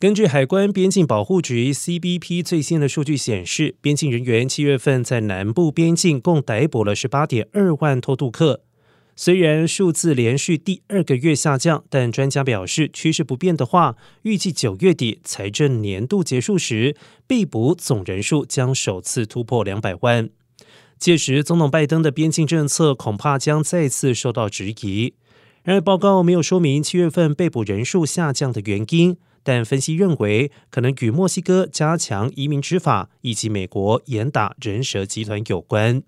根据海关边境保护局 （CBP） 最新的数据显示，边境人员七月份在南部边境共逮捕了十八点二万偷渡客。虽然数字连续第二个月下降，但专家表示，趋势不变的话，预计九月底财政年度结束时，被捕总人数将首次突破两百万。届时，总统拜登的边境政策恐怕将再次受到质疑。然而，报告没有说明七月份被捕人数下降的原因。但分析认为，可能与墨西哥加强移民执法以及美国严打人蛇集团有关。